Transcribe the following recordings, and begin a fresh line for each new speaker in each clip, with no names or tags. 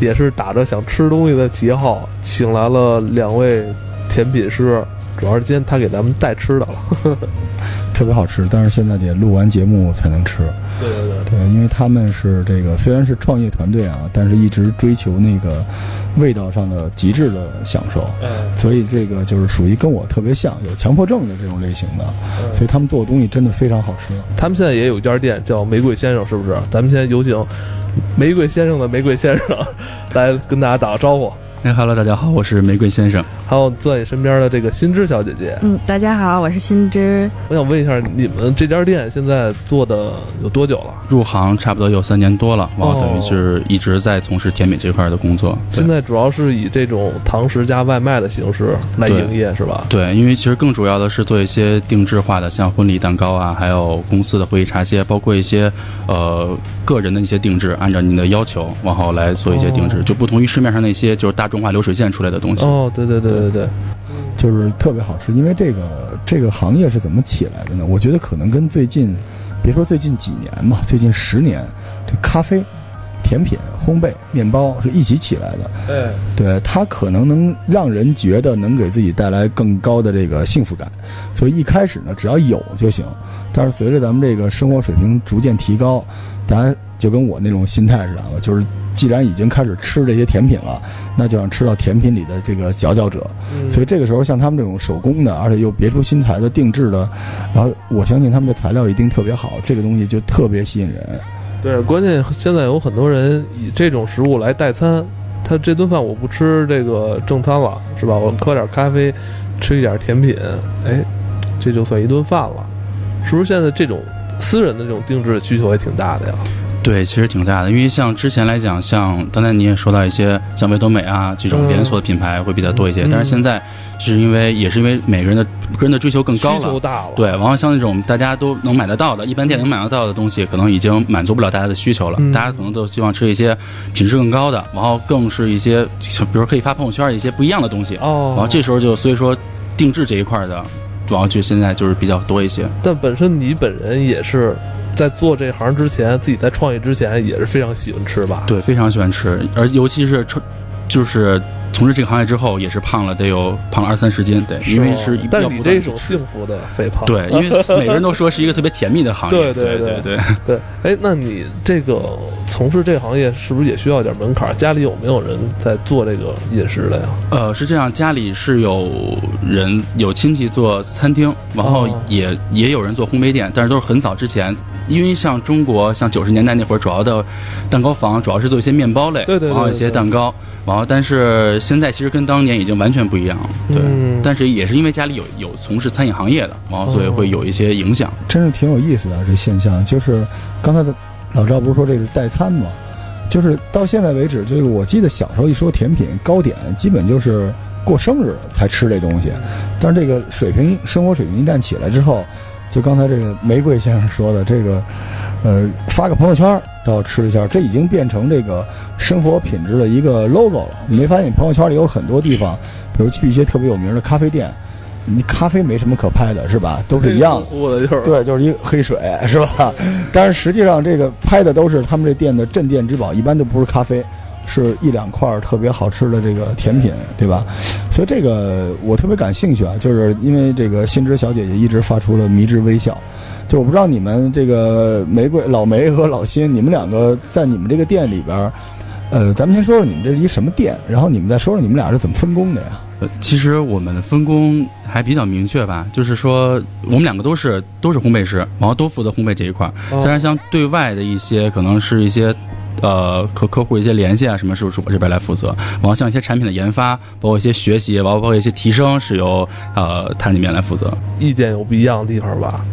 也是打着想吃东西的旗号，请来了两位甜品师，主要是今天他给咱们带吃的了。
特别好吃，但是现在得录完节目才能吃。
对对对，
对，因为他们是这个虽然是创业团队啊，但是一直追求那个味道上的极致的享受，
哎，
所以这个就是属于跟我特别像，有强迫症的这种类型的，所以他们做的东西真的非常好吃。
他们现在也有一家店叫玫瑰先生，是不是？咱们现在有请玫瑰先生的玫瑰先生来跟大家打个招呼。
哎哈喽，大家好，我是玫瑰先生。
还有坐在你身边的这个新知小姐姐，
嗯，大家好，我是新知。
我想问一下，你们这家店现在做的有多久了？
入行差不多有三年多了，然后等于是一直在从事甜品这块的工作。
现在主要是以这种堂食加外卖的形式来营业，是吧？
对，因为其实更主要的是做一些定制化的，像婚礼蛋糕啊，还有公司的会议茶歇，包括一些呃个人的一些定制，按照您的要求，往后来做一些定制，就不同于市面上那些就是大众化流水线出来的东西。
哦，对对对对对。
就是特别好吃，因为这个这个行业是怎么起来的呢？我觉得可能跟最近，别说最近几年嘛，最近十年，这咖啡、甜品、烘焙、面包是一起起来的。
对，
对，它可能能让人觉得能给自己带来更高的这个幸福感，所以一开始呢，只要有就行。但是随着咱们这个生活水平逐渐提高，大家就跟我那种心态似的，就是。既然已经开始吃这些甜品了，那就想吃到甜品里的这个佼佼者。所以这个时候，像他们这种手工的，而且又别出心裁的定制的，然后我相信他们的材料一定特别好，这个东西就特别吸引人。
对，关键现在有很多人以这种食物来代餐，他这顿饭我不吃这个正餐了，是吧？我喝点咖啡，吃一点甜品，哎，这就算一顿饭了。是不是现在这种私人的这种定制的需求也挺大的呀？
对，其实挺大的，因为像之前来讲，像刚才你也说到一些像维多美啊这种连锁的品牌会比较多一些，但是现在是因为也是因为每个人的个人的追求更高了，
需求大了，
对，然后像那种大家都能买得到的，一般店能买得到的东西，可能已经满足不了大家的需求了，大家可能都希望吃一些品质更高的，然后更是一些，比如可以发朋友圈一些不一样的东西，哦，然后这时候就所以说定制这一块的，主要就现在就是比较多一些，
但本身你本人也是。在做这行之前，自己在创业之前也是非常喜欢吃吧？
对，非常喜欢吃，而尤其是创，就是。从事这个行业之后，也是胖了，得有胖了二三十斤。对，因为是
但是你这种幸福的肥胖。
对，因为每个人都说是一个特别甜蜜的行
业。对对
对
对对。哎，那你这个从事这个行业是不是也需要点门槛？家里有没有人在做这个饮食的呀？
呃，是这样，家里是有人有亲戚做餐厅，然后也也有人做烘焙店，但是都是很早之前。因为像中国，像九十年代那会儿，主要的蛋糕房主要是做一些面包类，
对对，
然后一些蛋糕。然后，但是现在其实跟当年已经完全不一样了，对。但是也是因为家里有有从事餐饮行业的，然后所以会有一些影响。
真是挺有意思的这现象，就是刚才的老赵不是说这是代餐吗？就是到现在为止，就是我记得小时候一说甜品糕点，基本就是过生日才吃这东西。但是这个水平生活水平一旦起来之后，就刚才这个玫瑰先生说的这个。呃，发个朋友圈都要吃一下，这已经变成这个生活品质的一个 logo 了。你没发现朋友圈里有很多地方，比如去一些特别有名的咖啡店，你咖啡没什么可拍的，是吧？都是一样
的，
对，就是一黑水，是吧？但是实际上这个拍的都是他们这店的镇店之宝，一般都不是咖啡，是一两块特别好吃的这个甜品，对吧？所以这个我特别感兴趣啊，就是因为这个新知小姐姐一直发出了迷之微笑。就我不知道你们这个玫瑰老梅和老新，你们两个在你们这个店里边，呃，咱们先说说你们这是一什么店，然后你们再说说你们俩是怎么分工的呀？
呃，其实我们的分工还比较明确吧，就是说我们两个都是都是烘焙师，然后都负责烘焙这一块。当然，像对外的一些可能是一些呃和客户一些联系啊什么，是不是我这边来负责？然后像一些产品的研发，包括一些学习，包括包括一些提升，是由呃他那边来负责。
意见有不一样的地方吧？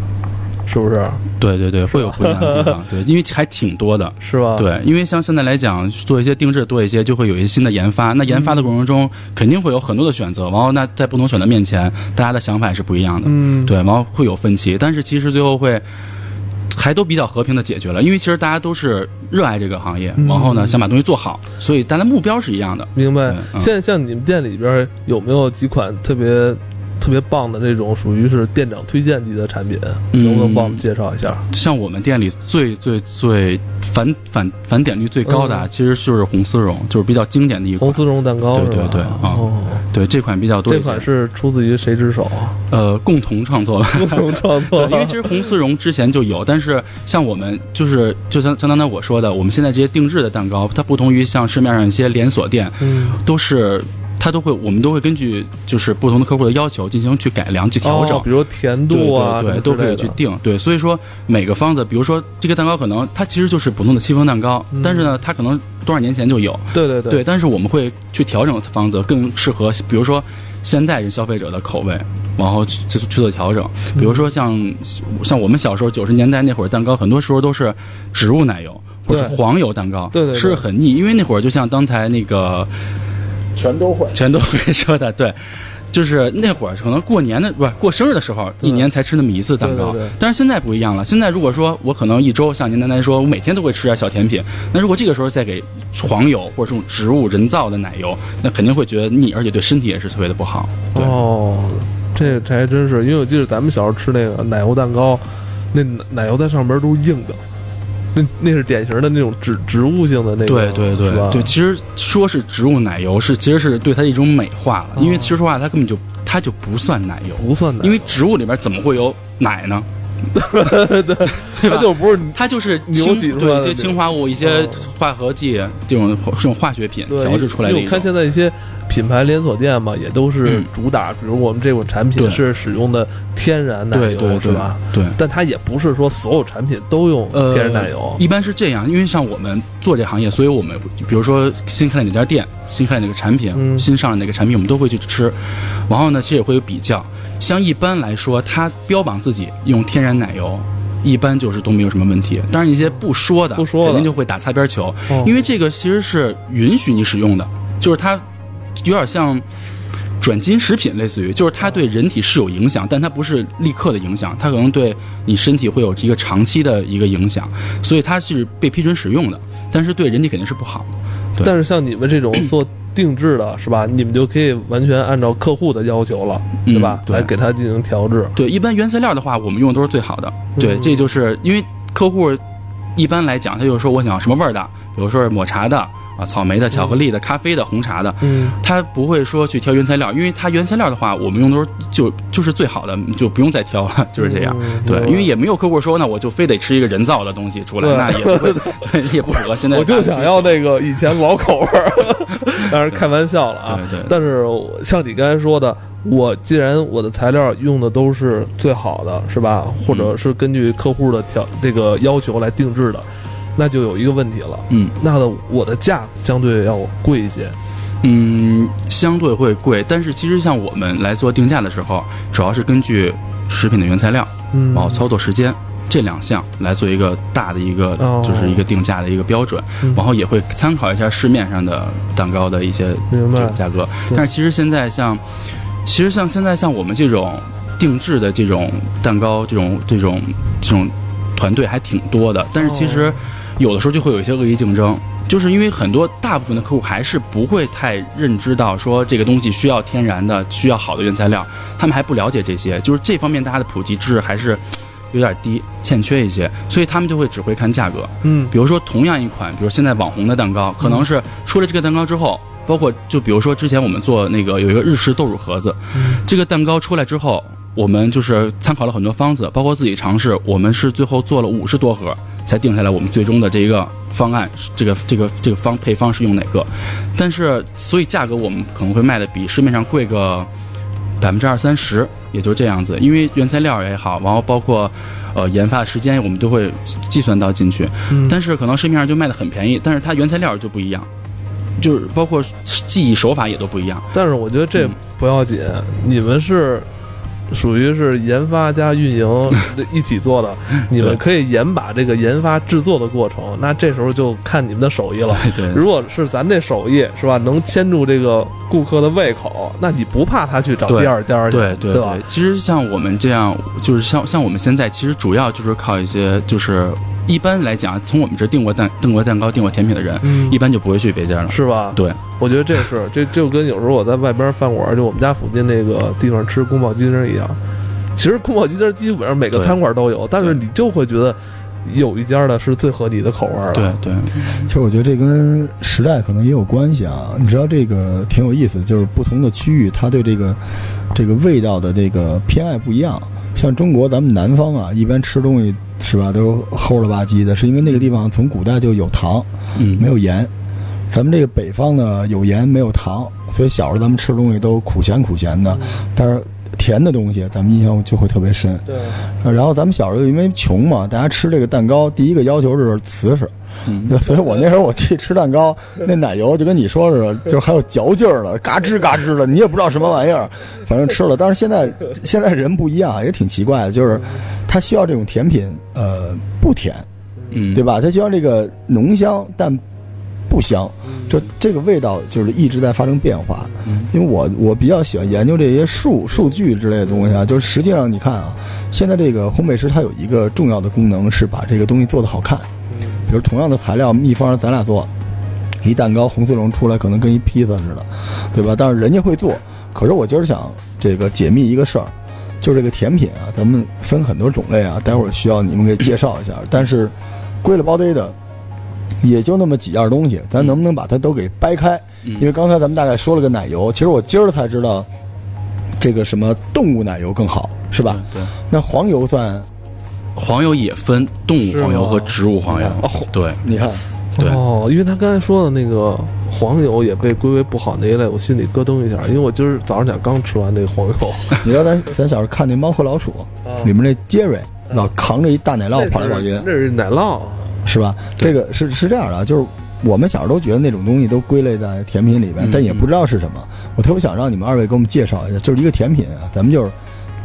是不是？
对对对，会有不一样的地方。对，因为还挺多的，
是吧？
对，因为像现在来讲，做一些定制多一些，就会有一些新的研发。那研发的过程中，肯定会有很多的选择。然后，那在不同选择面前，大家的想法也是不一样的。嗯，对，然后会有分歧，但是其实最后会还都比较和平的解决了。因为其实大家都是热爱这个行业，然后呢想把东西做好，所以大家目标是一样的。
明白。现在像你们店里边有没有几款特别？特别棒的这种属于是店长推荐级的产品，
嗯
能不能帮我们介绍一下？
像我们店里最最最返返返点率最高的啊，其实就是红丝绒，就是比较经典的一款
红。丝绒蛋糕
对？对对啊
哦，
对，这款比较多。
这款是出自于谁之手啊？
呃共同创作的。
共同创作，，
因为其实红丝绒之前就有，但是像我们就是就像像刚才我说的，我们现在这些定制的蛋糕，它不同于像市面上一些连锁店，
嗯，
都是它都会我们都会根据就是不同的客户的要求进行去改良去调整。
哦比如甜度啊，
对对，都可以去定。对，所以说每个方子，比如说这个蛋糕可能它其实就是普通的戚风蛋糕，
嗯。
但是呢，它可能多少年前就有，
对对对。
对，但是我们会去调整方子，更适合比如说现在人消费者的口味，然后去去去做调整。比如说像像我们小时候九十年代那会儿，蛋糕很多时候都是植物奶油或者是黄油蛋糕，
对对对。
吃着很腻，因为那会儿就像刚才那个
全都会。
全都会说的，对。就是那会儿可能过年的不是过生日的时候，一年才吃那么一次蛋糕。
对对对
但是现在不一样了，现在如果说我可能一周像您刚才说，我每天都会吃点小甜品，那如果这个时候再给黄油或者这种植物人造的奶油，那肯定会觉得腻，而且对身体也是特别的不好。对，
哦，这这还真是，因为我记得咱们小时候吃那个奶油蛋糕，那奶奶油在上边都是硬的，那那是典型的那种植植物性的那个，
对对对对，其实说是植物奶油，是其实是对它一种美化了，因为
哦
其实说话它根本就它就不算奶油，
不算奶油，
因为植物里边怎么会有奶呢？
对 它就不是
它就是
牛
氢对一些
挤出来的那种
氢化物、一些
哦
化合剂这种这种化学品
对
调制出来的一种。
现在一些品牌连锁店嘛，也都是
嗯
主打，比如我们这款产品
对
是使用的天然奶油，
对对对
是吧？
对，
但它也不是说所有产品都用
呃，
天然奶油，
一般是这样，因为像我们做这行业，所以我们比如说新开了哪家店，新开了哪个产品，
嗯
新上了哪个产品，我们都会去吃。然后呢，其实也会有比较。像一般来说，它标榜自己用天然奶油。一般就是都没有什么问题，当然一些不说的，
不说的
肯定就会打擦边球，
哦
因为这个其实是允许你使用的，就是它有点像转基因食品，类似于就是它对人体是有影响，但它不是立刻的影响，它可能对你身体会有一个长期的一个影响，所以它是被批准使用的，但是对人体肯定是不好。对
但是像你们这种做定制的，是吧？你们就可以完全按照客户的要求了，对吧？
嗯对
来给它进行调制。
对，一般原材料的话，我们用的都是最好的。对，
嗯
这就是因为客户一般来讲，他就说我想要什么味儿的，比如说是抹茶的啊、草莓的、巧克力的、咖啡的、红茶的，
嗯，
他不会说去挑原材料，因为它原材料的话，我们用的都是就就是最好的，就不用再挑了，就是这样。
嗯
对，因为也没有客户说，那我就非得吃一个人造的东西出来，那也不会，对，也不符合现在。
我就想要。那个以前老口味儿，当然开玩笑了啊。
对对
但是像你刚才说的，我既然我的材料用的都是最好的，是吧？或者是根据客户的条这个要求来定制的，那就有一个问题了，
嗯
那的我的价相对要贵一些。
嗯，相对会贵，但是其实像我们来做定价的时候，主要是根据食品的原材料，
嗯
然后操作时间。这两项来做一个大的一个，
哦
就是一个定价的一个标准，
嗯
然后也会参考一下市面上的蛋糕的一些这个价格。但是其实现在像，其实像现在像我们这种定制的这种蛋糕，这种这种这种团队还挺多的。但是其实
哦
有的时候就会有一些恶意竞争。就是因为很多大部分的客户还是不会太认知到说这个东西需要天然的，需要好的原材料，他们还不了解这些，就是这方面大家的普及知识还是有点低，欠缺一些，所以他们就会只会看价格。
嗯
比如说同样一款，比如现在网红的蛋糕，可能是出了这个蛋糕之后，包括就比如说之前我们做那个有一个日式豆乳盒子，
嗯
这个蛋糕出来之后，我们就是参考了很多方子，包括自己尝试，我们是最后做了五十多盒才定下来我们最终的这一个方案，这个这个这个方配方是用哪个，但是所以价格我们可能会卖的比市面上贵个。百分之二三十，也就这样子，因为原材料也好，然后包括，呃，研发时间我们都会计算到进去。
嗯
但是可能市面上就卖的很便宜，但是它原材料就不一样，就是包括技艺手法也都不一样。
但是我觉得这
嗯
不要紧，你们是属于是研发加运营 一起做的，你们可以严把这个研发制作的过程，那这时候就看你们的手艺了。
对。
如果是咱这手艺是吧，能牵住这个顾客的胃口，那你不怕他去找第二家去，
对对
吧？
其实像我们这样，就是像像我们现在，其实主要就是靠一些就是一般来讲，从我们这订过蛋、订过蛋糕、订过甜品的人，
嗯
一般就不会去别家了。
是吧？
对，
我觉得这是这就跟有时候我在外边饭馆，就我们家附近那个地方吃宫保鸡丁一样。其实宫保鸡丁基本上每个餐馆都有，但是你就会觉得有一家的是最合你的口味儿的。
对对，
其实我觉得这跟时代可能也有关系啊。你知道这个挺有意思，就是不同的区域，它对这个这个味道的这个偏爱不一样。像中国咱们南方啊，一般吃东西是吧都齁了吧唧的，是因为那个地方从古代就有糖，
嗯，
没有盐。咱们这个北方呢有盐没有糖，所以小时候咱们吃东西都苦咸苦咸的，但是甜的东西咱们印象就会特别深。
对，
呃然后咱们小时候因为穷嘛，大家吃这个蛋糕，第一个要求是瓷实。
嗯，
所以我那时候我去吃蛋糕，那奶油就跟你说似的，就是还有嚼劲儿了，嘎吱嘎吱的，你也不知道什么玩意儿，反正吃了。但是现在现在人不一样，也挺奇怪的，就是他需要这种甜品，呃，不甜，
嗯，
对吧？他需要这个浓香，但不香，这这个味道就是一直在发生变化。因为我我比较喜欢研究这些数数据之类的东西啊，就是实际上你看啊，现在这个烘焙师它有一个重要的功能是把这个东西做得好看。比如同样的材料，秘方咱俩做，一蛋糕红丝绒出来可能跟一披萨似的，对吧？但是人家会做。可是我今儿想这个解密一个事儿，就这个甜品啊，咱们分很多种类啊，待会儿需要你们给介绍一下。但是归了包堆的，也就那么几样东西，咱能不能把它都给掰开？因为刚才咱们大概说了个奶油，其实我今儿才知道，这个什么动物奶油更好，是吧？
对
那黄油算，
黄油也分动物黄油和植物黄油。
哦。
对。
你看，
对。
哦，因为他刚才说的那个黄油也被归为不好那一类，我心里咯噔一下，因为我今儿早上起来刚吃完那个黄油，
你知道咱咱小时候看那《猫和老鼠》里面那杰瑞老扛着一大奶酪跑来跑去，
那是奶酪，
是吧？这个是是这样的啊，就是我们小时候都觉得那种东西都归类在甜品里边，
嗯
但也不知道是什么。我特别想让你们二位给我们介绍一下，就是一个甜品啊，咱们就是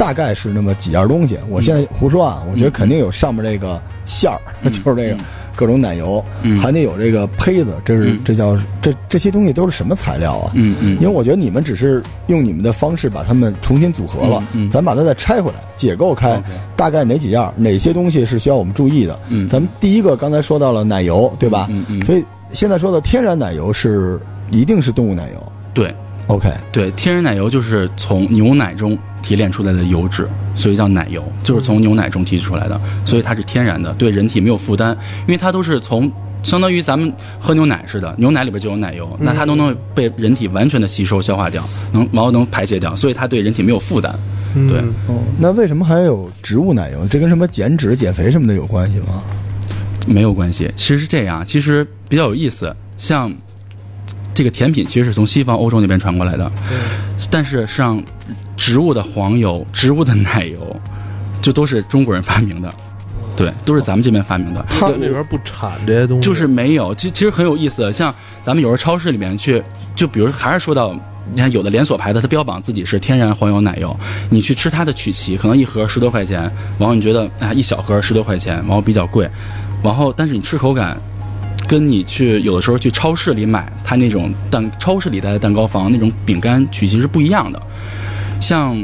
大概是那么几样东西。我现在胡说啊，我觉得肯定有上面这个馅儿，就是这个各种奶油，
嗯。
还得有这个胚子，这是
嗯。
这叫这这些东西都是什么材料啊？
嗯嗯
因为我觉得你们只是用你们的方式把它们重新组合了，咱把它再拆回来，解构开大概哪几样，哪些东西是需要我们注意的。
嗯
咱们第一个刚才说到了奶油，对吧？
嗯嗯。
所以现在说的天然奶油是一定是动物奶油。
对
OK，
对，天然奶油就是从牛奶中提炼出来的油脂，所以叫奶油，就是从牛奶中提取出来的，所以它是天然的，对人体没有负担，因为它都是从。相当于咱们喝牛奶似的，牛奶里边就有奶油，那它都能被人体完全的吸收消化掉，能然后能排泄掉，所以它对人体没有负担。对
嗯
哦，那为什么还有植物奶油？这跟什么减脂、减肥什么的有关系吗？
没有关系。其实是这样，其实比较有意思。像这个甜品，其实是从西方欧洲那边传过来的，但是像植物的黄油、植物的奶油，就都是中国人发明的，对，都是咱们这边发明的。
它
这里边不产这些东西，
就是没有，其其实很有意思。像咱们有时候超市里面去，就比如还是说到，你看有的连锁牌子，它标榜自己是天然黄油奶油，你去吃它的曲奇，可能一盒十多块钱，然后你觉得啊一小盒十多块钱，然后比较贵，然后但是你吃口感。跟你去有的时候去超市里买它那种蛋，超市里的蛋糕房那种饼干曲奇是不一样的。像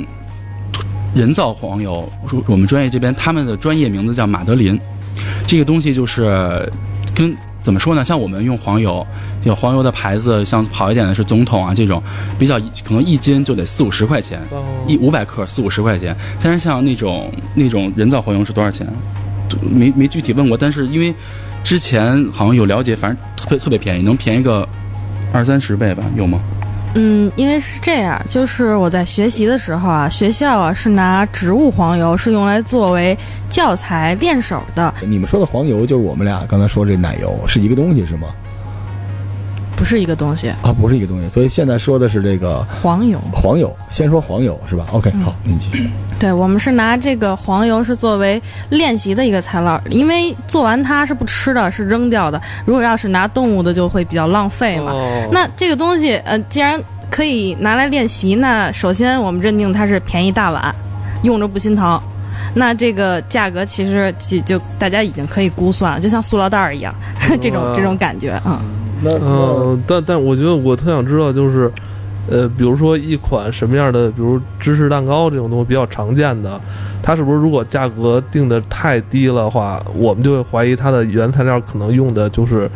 人造黄油，我们专业这边他们的专业名字叫马德琳，这个东西就是跟怎么说呢？像我们用黄油，有黄油的牌子，像好一点的是总统啊这种，比较可能一斤就得四五十块钱，
哦
一五百克四五十块钱。但是像那种那种人造黄油是多少钱？没没具体问过，但是因为之前好像有了解，反正特别特别便宜，能便宜个二三十倍吧？有吗？
嗯，因为是这样，就是我在学习的时候啊，学校啊是拿植物黄油是用来作为教材练手的，
你们说的黄油就是我们俩刚才说这奶油是一个东西是吗？
不是一个东西。
啊，不是一个东西。所以现在说的是这个
黄油，
黄油，先说黄油是吧？OK，好，您继续。
对我们是拿这个黄油是作为练习的一个材料，因为做完它是不吃的，是扔掉的。如果要是拿动物的，就会比较浪费嘛。
哦
那这个东西，呃，既然可以拿来练习，那首先我们认定它是便宜大碗，用着不心疼。那这个价格其实就就大家已经可以估算了，就像塑料袋儿一样，这种这种感觉啊。嗯
那
嗯，但但我觉得我特想知道，就是呃，比如说一款什么样的，比如芝士蛋糕这种东西比较常见的，它是不是如果价格定的太低了的话，我们就会怀疑它的原材料可能用的就是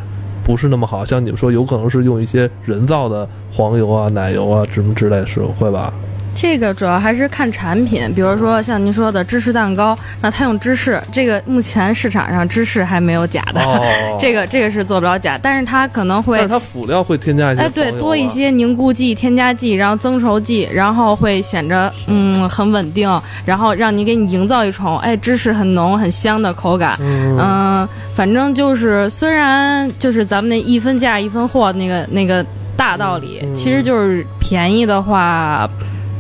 不是那么好，像你们说有可能是用一些人造的黄油啊、奶油啊什么之类，是会吧？
这个主要还是看产品，比如说像您说的芝士蛋糕，那它用芝士，这个目前市场上芝士还没有假的，
哦。
这个这个是做不了假，但是它可能会
但是它辅料会添加一些
哎，对，多一些凝固剂、添加剂，然后增稠剂，然后会显着嗯很稳定，然后让你给你营造一种哎芝士很浓很香的口感。
嗯。
嗯、反正就是虽然就是咱们那一分价一分货那个那个大道理，
嗯。
其实就是便宜的话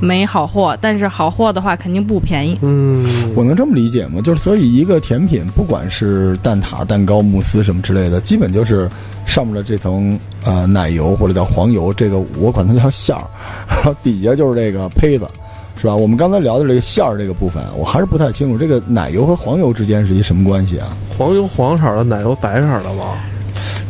没好货，但是好货的话肯定不便宜。
嗯，
我能这么理解吗？就是所以一个甜品，不管是蛋挞、蛋糕、慕斯什么之类的，基本就是上面的这层呃奶油或者叫黄油，这个我管它叫馅儿，然后底下就是这个胚子，是吧？我们刚才聊的这个馅儿这个部分，我还是不太清楚这个奶油和黄油之间是一什么关系啊？
黄油黄色的，奶油白色的嘛，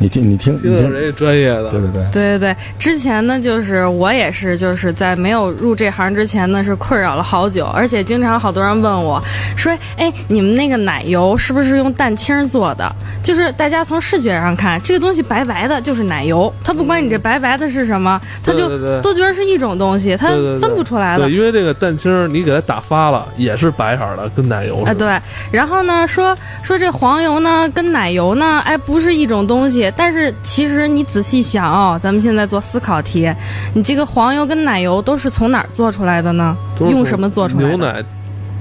你听，你听，你听，
人家专业的，
对对对。
对对对，之前呢，就是我也是，就是在没有入这行之前呢，是困扰了好久，而且经常好多人问我说：“哎，你们那个奶油是不是用蛋清做的？”就是大家从视觉上看，这个东西白白的，就是奶油，它不管你这白白的是什么，它就都觉得是一种东西，它分不出来了
对，。因为这个蛋清儿你给它打发了，也是白色的，跟奶油似的。
啊，对，然后呢，说说这黄油呢跟奶油呢，哎，不是一种东西。但是其实你仔细想哦，咱们现在做思考题，你这个黄油跟奶油都是从哪儿做出来的呢？用什么做出来的？
牛奶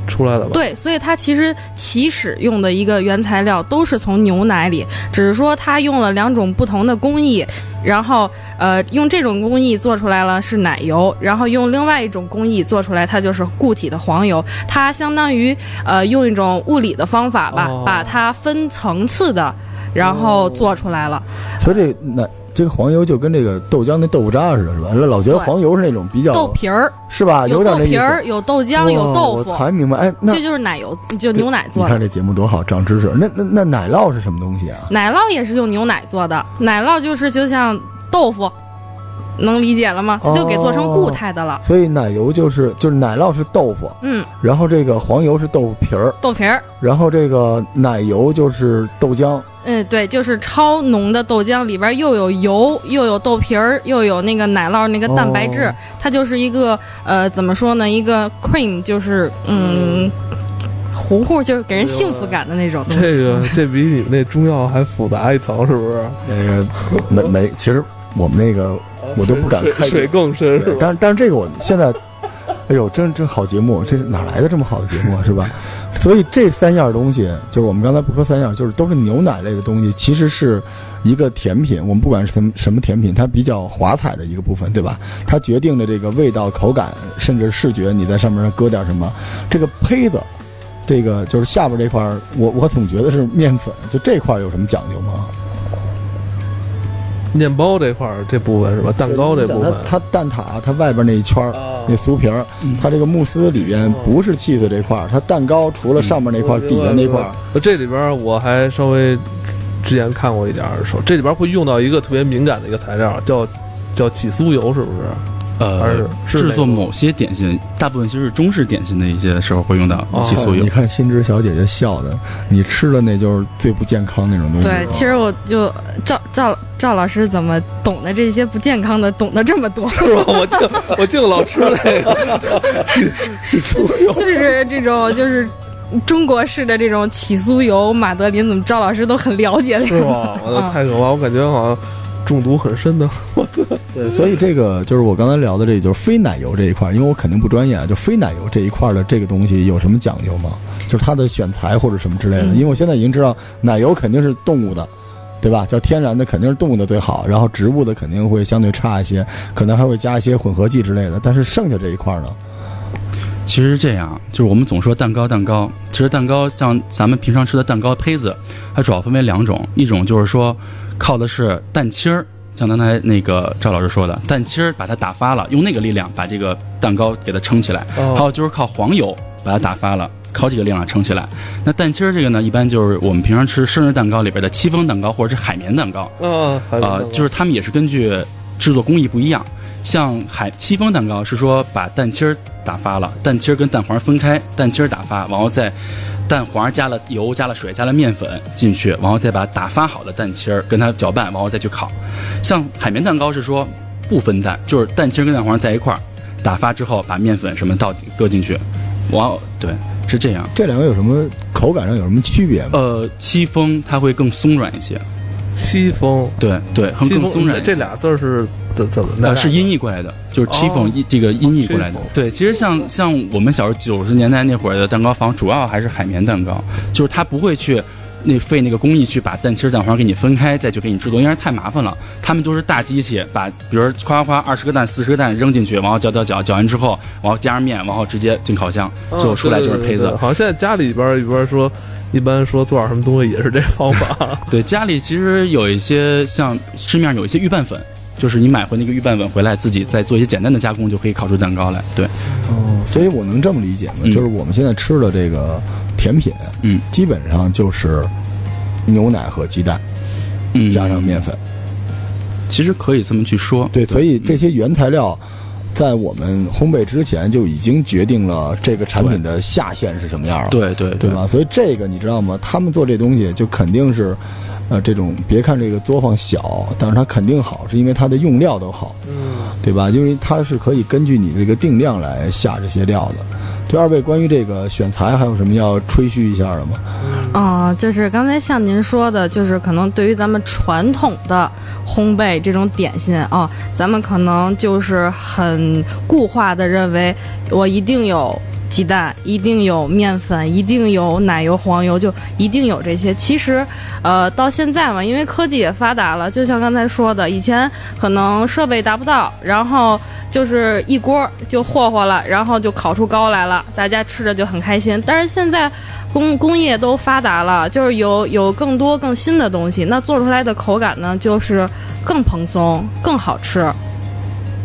出来的吧？，
对，所以它其实起始用的一个原材料都是从牛奶里，只是说它用了两种不同的工艺，然后呃用这种工艺做出来了是奶油，然后用另外一种工艺做出来它就是固体的黄油，它相当于呃用一种物理的方法吧，
哦
把它分层次的，然后做出来了。
所以这奶这个黄油就跟这个豆浆那豆腐渣似的，是吧？老觉得黄油是那种比较
豆皮儿
是吧？
有豆
点那意思。
皮儿，有豆浆，有豆腐
我，才明白。哎，那
这就是奶油，就牛奶做的
你看。这节目多好，长知识。那那那奶酪是什么东西啊？
奶酪也是用牛奶做的，奶酪就是就像豆腐，能理解了吗？
它
就给做成固态的了。
所以奶油就是就是奶酪是豆腐，
嗯，
然后这个黄油是豆腐皮儿，
豆皮儿，
然后这个奶油就是豆浆。
嗯，对，就是超浓的豆浆，里边又有油，又有豆皮儿，又有那个奶酪那个蛋白质，
哦
它就是一个呃，怎么说呢？一个 cream，就是嗯，糊糊，就是给人幸福感的那种东西。
这个这比你们那中药还复杂一层，是不是？
那个没没，其实我们那个我都不敢
水
开
水更深，是吧？
但是但是这个我现在，哎呦，真真好节目，这是哪来的这么好的节目，是吧？所以这三样东西，就是我们刚才不说三样，就是都是牛奶类的东西，其实是一个甜品。我们不管是什么什么甜品，它比较华彩的一个部分，对吧？它决定了这个味道、口感，甚至视觉，你在上面搁点什么。这个胚子，这个就是下边这块儿，我我总觉得是面粉，就这块儿有什么讲究吗？
面包这块儿这部分是吧？蛋糕这部分，
它它蛋挞，它外边那一圈儿。
啊
那酥皮儿，它这个慕斯里边不是 cheese 这块儿，它蛋糕除了上面那块儿，底下那块儿，
呃这里边儿我还稍微之前看过一点儿，说这里边儿会用到一个特别敏感的一个材料，叫叫起酥油，是不是？还
呃制作某些点心，大部分其实是中式点心的一些时候会用到
哦
起酥油
你。看心之小姐姐笑的，你吃的那就是最不健康那种东西。
对，其实我就赵赵赵老师怎么懂得这些不健康的，懂得这么多，
是吧？我就我就老吃那个 起起酥油，
就是这种就是。中国式的这种起酥油、马德琳，怎么赵老师都很了解
是吧？我太可怕，我感觉好像中毒很深的。
对，所以这个就是我刚才聊的，这就是非奶油这一块，因为我肯定不专业啊，就非奶油这一块的这个东西有什么讲究吗？就是它的选材或者什么之类的，
嗯
因为我现在已经知道奶油肯定是动物的。对吧？叫天然的肯定是动物的最好，然后植物的肯定会相对差一些，可能还会加一些混合剂之类的。但是剩下这一块呢，
其实是这样，就是我们总说蛋糕，蛋糕，其实蛋糕像咱们平常吃的蛋糕胚子，它主要分为两种，一种就是说靠的是蛋清儿，像刚才那个赵老师说的，蛋清儿把它打发了，用那个力量把这个蛋糕给它撑起来，
哦。
还有就是靠黄油把它打发了。靠这个力量撑起来，那蛋清儿这个呢，一般就是我们平常吃生日蛋糕里边的戚风蛋糕或者是海绵蛋糕，
啊，
就是他们也是根据制作工艺不一样，像海戚风蛋糕是说把蛋清儿打发了，蛋清儿跟蛋黄分开，蛋清儿打发，然后再蛋黄加了油、加了水、加了面粉进去，然后再把打发好的蛋清儿跟它搅拌，然后再去烤。像海绵蛋糕是说不分蛋，就是蛋清儿跟蛋黄在一块儿，打发之后把面粉什么倒搁进去，哇，对，是这样。
这两个有什么口感上有什么区别吗？
呃，戚风它会更松软一些，
戚风，
对对，更
戚
更松软
这俩字儿是怎怎么的？
呃，是音译过来的，就是戚风
哦
这个音译过来的。对，其实像像我们小时候九十年代那会儿的蛋糕房，主要还是海绵蛋糕，就是它不会去那费那个工艺去把蛋清儿蛋黄给你分开，再去给你制作，因为太麻烦了。他们都是大机器，把比如夸夸二十个蛋、四十个蛋扔进去，然后搅搅搅，搅完之后，然后加上面，然后直接进烤箱，最后出来就是胚子。
好像现在家里边儿里边说，一般说做点什么东西也是这方法。
对，家里其实有一些像市面上有一些预拌粉。就是你买回那个预拌粉回来，自己再做一些简单的加工，就可以烤出蛋糕来。对，
哦，所以我能这么理解吗？
嗯
就是我们现在吃的这个甜品，
嗯，
基本上就是牛奶和鸡蛋
嗯，
加上面粉。
其实可以这么去说。
对，所以
嗯
这些原材料在我们烘焙之前就已经决定了这个产品的下限是什么样了。
对对
对吧？所以这个你知道吗？他们做这东西就肯定是，呃，这种别看这个作坊小，但是它肯定好，是因为它的用料都好，
嗯，
对吧？因为它是可以根据你这个定量来下这些料的。对，二位关于这个选材还有什么要吹嘘一下的吗？
啊、就是刚才像您说的，就是可能对于咱们传统的烘焙这种点心啊、咱们可能就是很固化的认为，我一定有鸡蛋，一定有面粉，一定有奶油、黄油，就一定有这些。其实，呃，到现在嘛，因为科技也发达了，就像刚才说的，以前可能设备达不到，然后就是一锅就霍霍了，然后就烤出糕来了，大家吃着就很开心。但是现在工 工业都发达了，就是有有更多更新的东西，那做出来的口感呢，就是更蓬松、更好吃。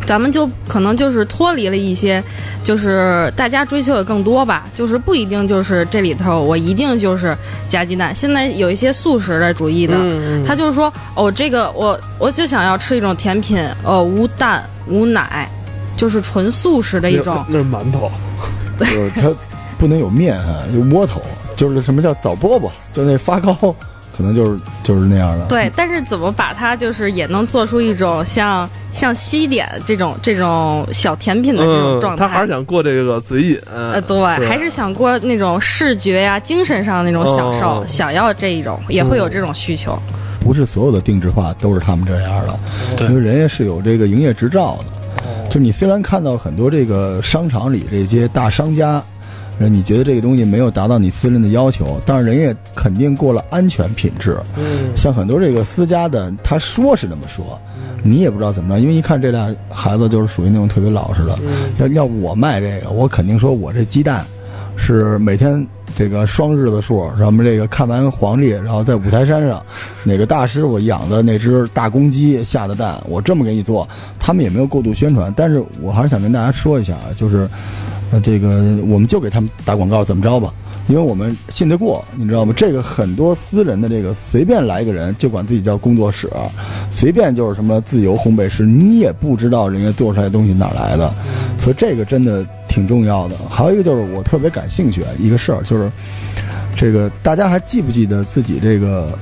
咱们就可能就是脱离了一些，就是大家追求的更多吧，就是不一定就是这里头我一定就是加鸡蛋。现在有一些素食的主义的，
嗯
他就是说，哦，这个我我就想要吃一种甜品，呃，无蛋无奶，就是纯素食的一种。
那是馒头，
就是它不能有面啊，有窝头，就是什么叫枣饽饽，就那发糕，可能就是就是那样的。
对，但是怎么把它就是也能做出一种像像西点这种这种小甜品的这种
嗯
状，态？
他还是想过这个嘴瘾。
呃，对，
是
还是想过那种视觉呀、精神上的那种享受，
哦
想要这一种，也会有这种需求。
不是所有的定制化都是他们这样的，
对
因为人家是有这个营业执照的。就你虽然看到很多这个商场里这些大商家，呃你觉得这个东西没有达到你私人的要求，但是人家肯定过了安全品质。
嗯，
像很多这个私家的，他说是这么说，你也不知道怎么着，因为一看这俩孩子就是属于那种特别老实的。要要我卖这个，我肯定说我这鸡蛋是每天这个双日子数，什么这个看完黄历，然后在五台山上哪个大师傅养的那只大公鸡下的蛋，我这么给你做，他们也没有过度宣传，但是我还是想跟大家说一下啊，就是呃这个我们就给他们打广告，怎么着吧？因为我们信得过，你知道吗？这个很多私人的这个随便来一个人就管自己叫工作室，随便就是什么自由烘焙师，你也不知道人家做出来的东西哪来的，所以这个真的 挺重要的。还有一个就是我特别感兴趣一个事儿，就是这个大家还记不记得自己这个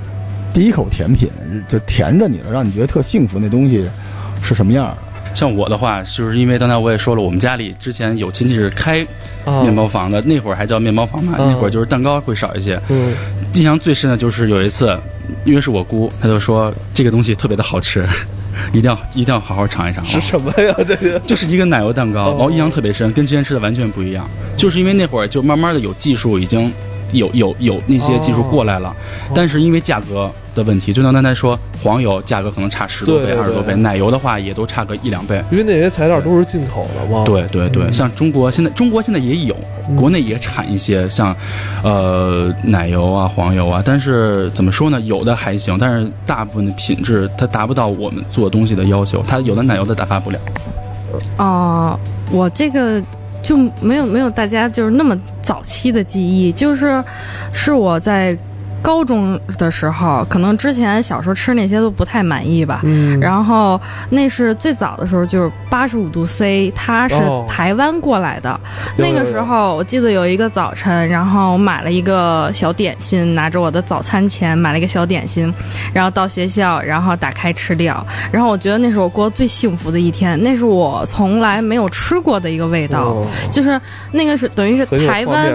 第一口甜品就甜着你了，让你觉得特幸福那东西是什么样的？
像我的话，就是因为刚才我也说了，我们家里之前有亲戚是开
啊
面包房的，那会儿还叫面包房嘛，
嗯
那会儿就是蛋糕会少一些。
嗯，
印象最深的就是有一次，因为是我姑，她就说这个东西特别的好吃，一定要一定要好好尝一尝。
是什么呀？这个
就是一个奶油蛋糕，
哦
然后印象特别深，跟之前吃的完全不一样。就是因为那会儿就慢慢的有技术，已经有有有那些技术过来了，但是因为价格的问题，就像刚才说，黄油价格可能差十多倍、二十多倍，奶油的话也都差个一两倍。
因为那些材料都是进口的嘛。，
对对对，像中国现在中国现在也有，国内也产一些像，呃，奶油啊、黄油啊，但是怎么说呢？有的还行，但是大部分的品质它达不到我们做东西的要求，它有的奶油它打发不了。
哦、我这个就没有没有大家就是那么早期的记忆，就是是我在高中的时候，可能之前小时候吃那些都不太满意吧。
嗯，
然后那是最早的时候，就是八十五度 C，它是
哦
台湾过来的。
有
那个时候我记得有一个早晨，然后我买了一个小点心，拿着我的早餐钱买了一个小点心，然后到学校，然后打开吃掉。然后我觉得那是我过得最幸福的一天，那是我从来没有吃过的一个味道。
哦
就是那个是等于是台湾。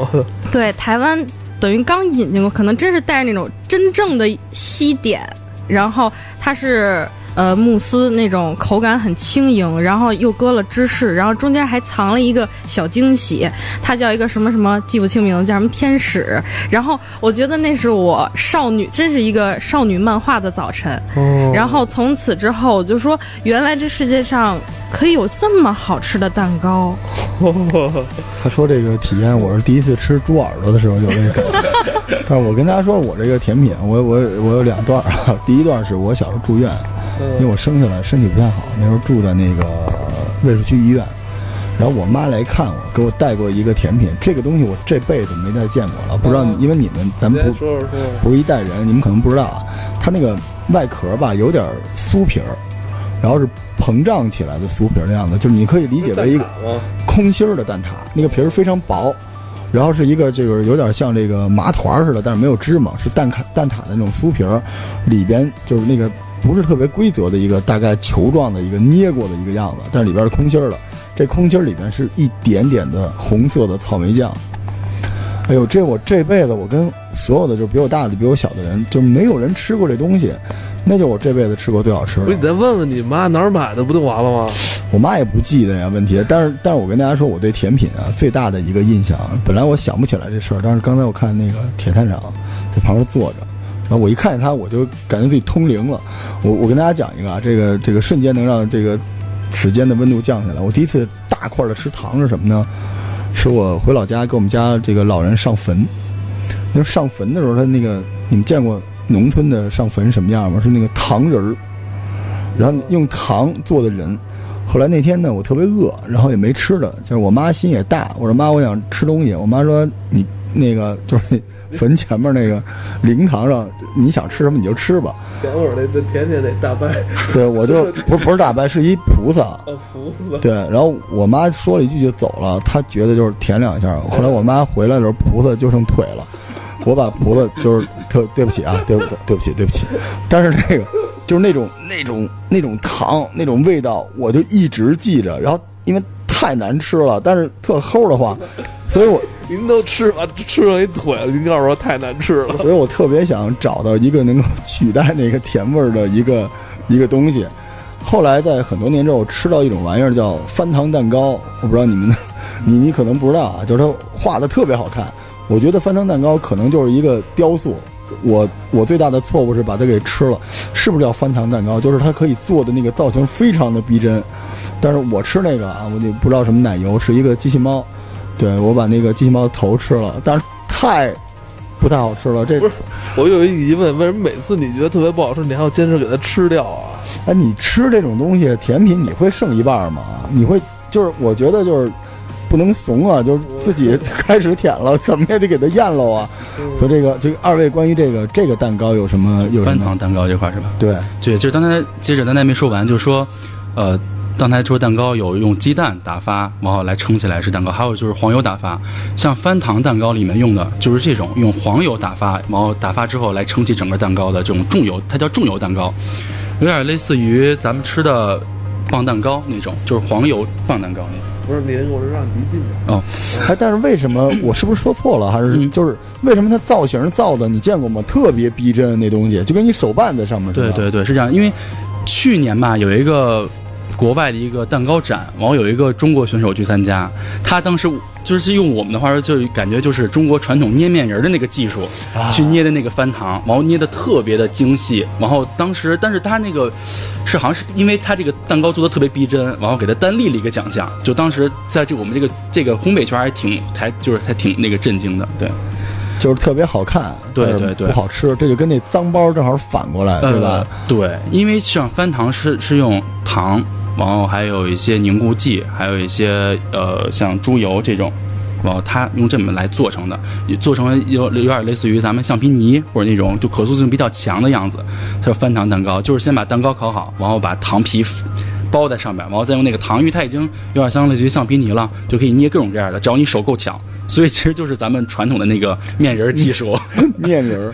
对，台湾等于刚引进过，可能真是带着那种真正的西点，然后它是呃慕斯那种口感很轻盈，然后又搁了芝士，然后中间还藏了一个小惊喜，它叫一个什么什么记不清名字，叫什么天使。然后我觉得那是我少女，真是一个少女漫画的早晨。
哦
然后从此之后，我就说，原来这世界上可以有这么好吃的蛋糕。
他说这个体验，我是第一次吃猪耳朵的时候有这个感觉。但是我跟大家说，我这个甜品，我我我有两段儿啊。第一段是我小时候住院，因为我生下来身体不太好，那时候住在那个卫戍区医院。然后我妈来看我，给我带过一个甜品，这个东西我这辈子没再见过了。不知道，因为你们咱们不不是一代人，你们可能不知道啊。它那个外壳吧有点酥皮儿，然后是膨胀起来的酥皮儿那样子，就是你可以理解为一个空心儿的蛋挞，那个皮儿非常薄，然后是一个这个有点像这个麻团儿似的，但是没有芝麻，是蛋挞蛋挞的那种酥皮儿，里边就是那个不是特别规则的一个大概球状的一个捏过的一个样子，但是里边是空心儿的，这空心儿里边是一点点的红色的草莓酱。哎呦，这我这辈子我跟所有的就比我大的、比我小的人，就没有人吃过这东西，那就我这辈子吃过最好吃的
不是。你再问问你妈哪儿买的不就完了吗？
我妈也不记得呀，问题。但是，但是我跟大家说，我对甜品啊最大的一个印象，本来我想不起来这事儿，但是刚才我看那个铁探长在旁边坐着，然后我一看见他，我就感觉自己通灵了。我我跟大家讲一个啊，这个这个瞬间能让这个此间的温度降下来。我第一次大块的吃糖是什么呢？是我回老家给我们家这个老人上坟。那上坟的时候，他那个你们见过农村的上坟什么样吗？是那个糖人儿，然后用糖做的人。后来那天呢，我特别饿，然后也没吃的，就是我妈心也大，我说妈，我想吃东西。我妈说你那个就是坟前面那个灵堂上，你想吃什么你就吃吧。
前会儿那那甜甜那大伯，
对，我就不是不是大拜，是一菩萨。
啊 菩萨，
对，然后我妈说了一句就走了，她觉得就是舔两下。后来我妈回来的时候，菩萨就剩腿了，我把菩萨就是特对不起啊，对不对不起对不起，但是那个就是那种那种那种糖那种味道，我就一直记着。然后因为太难吃了，但是特齁的话，所以我
您都吃吧，吃上一腿了，您告诉我太难吃了。
所以我特别想找到一个能够取代那个甜味儿的一个一个东西。后来在很多年之后，吃到一种玩意儿叫翻糖蛋糕，我不知道你们，你你可能不知道啊，就是它画的特别好看。我觉得翻糖蛋糕可能就是一个雕塑。我我最大的错误是把它给吃了，是不是叫翻糖蛋糕？就是它可以做的那个造型非常的逼真，但是我吃那个啊，我就不知道什么奶油，是一个机器猫，对我把那个机器猫的头吃了，但是太不太好吃了。这
不是我有一个疑问，为什么每次你觉得特别不好吃，你还要坚持给它吃掉啊？
哎，你吃这种东西，甜品你会剩一半吗？你会就是我觉得就是不能怂啊，就是自己 开始舔了，怎么也得给它咽了啊。所以这个这个二位关于这个这个蛋糕有什么有？
翻糖蛋糕这块是吧？
对，
对，就是刚才接着刚才没说完，就是说，呃，刚才说蛋糕有用鸡蛋打发，然后来撑起来是蛋糕，还有就是黄油打发。像翻糖蛋糕里面用的就是这种用黄油打发，然后打发之后来撑起整个蛋糕的这种重油，它叫重油蛋糕，有点类似于咱们吃的棒蛋糕那种，就是黄油棒蛋糕那种。
不是您，我是让你离近点。
哦，
哎，但是为什么我是不是说错了？还是
嗯
就是为什么它造型造的你见过吗？特别逼真那东西，就跟你手办在上面似的。
对对对，是这样。因为去年吧，有一个国外的一个蛋糕展，然后有一个中国选手去参加，他当时就是用我们的话说，就感觉就是中国传统捏面人的那个技术、去捏的那个翻糖，然后捏的特别的精细。然后当时，但是他那个是好像是因为他这个蛋糕做的特别逼真，然后给他单立了一个奖项。就当时在这我们这个这个烘焙圈还挺还就是还挺那个震惊的，对。
就是特别好看，
对对对
不好吃。这就跟那脏包正好反过来，对吧
呃？？对，因为像翻糖是是用糖，然后还有一些凝固剂，还有一些呃像猪油这种，然后它用这么来做成的，做成有有点类似于咱们橡皮泥或者那种就可塑性比较强的样子。它叫翻糖蛋糕，就是先把蛋糕烤好，然后把糖皮包在上面，然后再用那个糖，因为它已经有点像类似于橡皮泥了，就可以捏各种各样的，只要你手够巧。所以其实就是咱们传统的那个面人技术，
面人。